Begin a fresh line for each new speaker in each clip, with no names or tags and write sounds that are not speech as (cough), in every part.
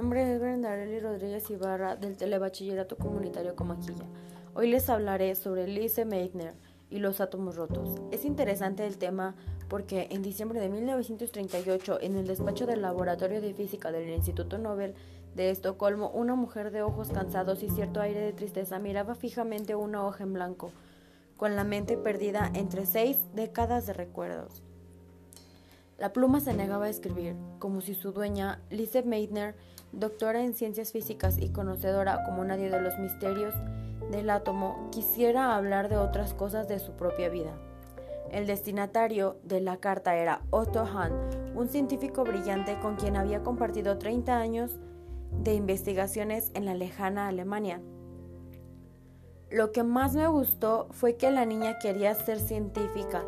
nombre es Brenda Arely Rodríguez Ibarra del Telebachillerato Comunitario Comaquilla. Hoy les hablaré sobre Lise Meitner y los átomos rotos. Es interesante el tema porque en diciembre de 1938, en el despacho del Laboratorio de Física del Instituto Nobel de Estocolmo, una mujer de ojos cansados y cierto aire de tristeza miraba fijamente una hoja en blanco, con la mente perdida entre seis décadas de recuerdos. La pluma se negaba a escribir, como si su dueña, Lise Meitner, doctora en ciencias físicas y conocedora como nadie de los misterios del átomo, quisiera hablar de otras cosas de su propia vida. El destinatario de la carta era Otto Hahn, un científico brillante con quien había compartido 30 años de investigaciones en la lejana Alemania. Lo que más me gustó fue que la niña quería ser científica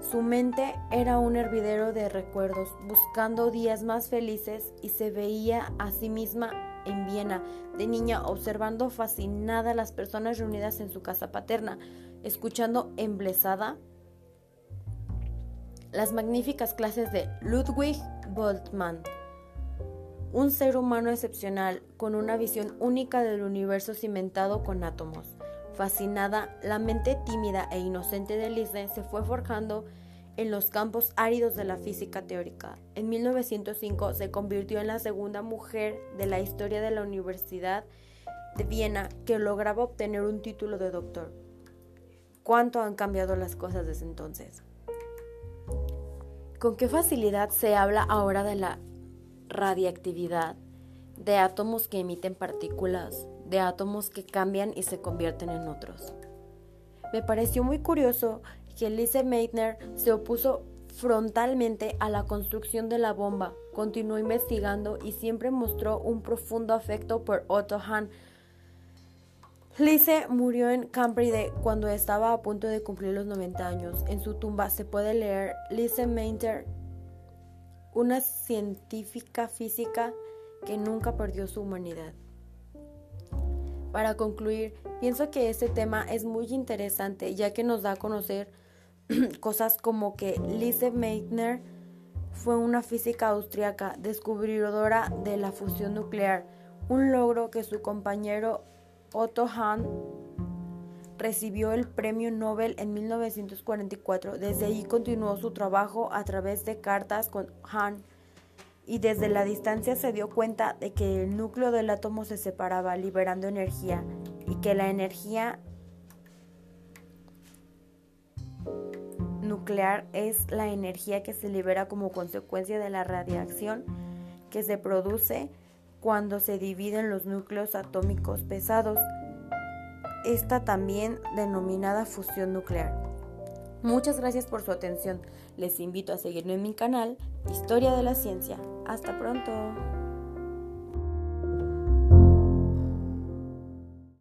su mente era un hervidero de recuerdos, buscando días más felices y se veía a sí misma en Viena, de niña, observando fascinada a las personas reunidas en su casa paterna, escuchando emblesada las magníficas clases de Ludwig Boltzmann, un ser humano excepcional con una visión única del universo cimentado con átomos. Fascinada, la mente tímida e inocente de Lise se fue forjando en los campos áridos de la física teórica. En 1905 se convirtió en la segunda mujer de la historia de la Universidad de Viena que lograba obtener un título de doctor. ¿Cuánto han cambiado las cosas desde entonces? ¿Con qué facilidad se habla ahora de la radiactividad, de átomos que emiten partículas, de átomos que cambian y se convierten en otros. Me pareció muy curioso que Lise Meitner se opuso frontalmente a la construcción de la bomba, continuó investigando y siempre mostró un profundo afecto por Otto Hahn. Lise murió en Cambridge cuando estaba a punto de cumplir los 90 años. En su tumba se puede leer Lise Meitner, una científica física que nunca perdió su humanidad. Para concluir, pienso que este tema es muy interesante ya que nos da a conocer (clears throat) cosas como que Lise Meitner fue una física austriaca descubridora de la fusión nuclear, un logro que su compañero Otto Hahn recibió el premio Nobel en 1944. Desde ahí continuó su trabajo a través de cartas con Hahn y desde la distancia se dio cuenta de que el núcleo del átomo se separaba liberando energía y que la energía nuclear es la energía que se libera como consecuencia de la radiación que se produce cuando se dividen los núcleos atómicos pesados, esta también denominada fusión nuclear. Muchas gracias por su atención. Les invito a seguirme en mi canal Historia de la Ciencia. Hasta pronto.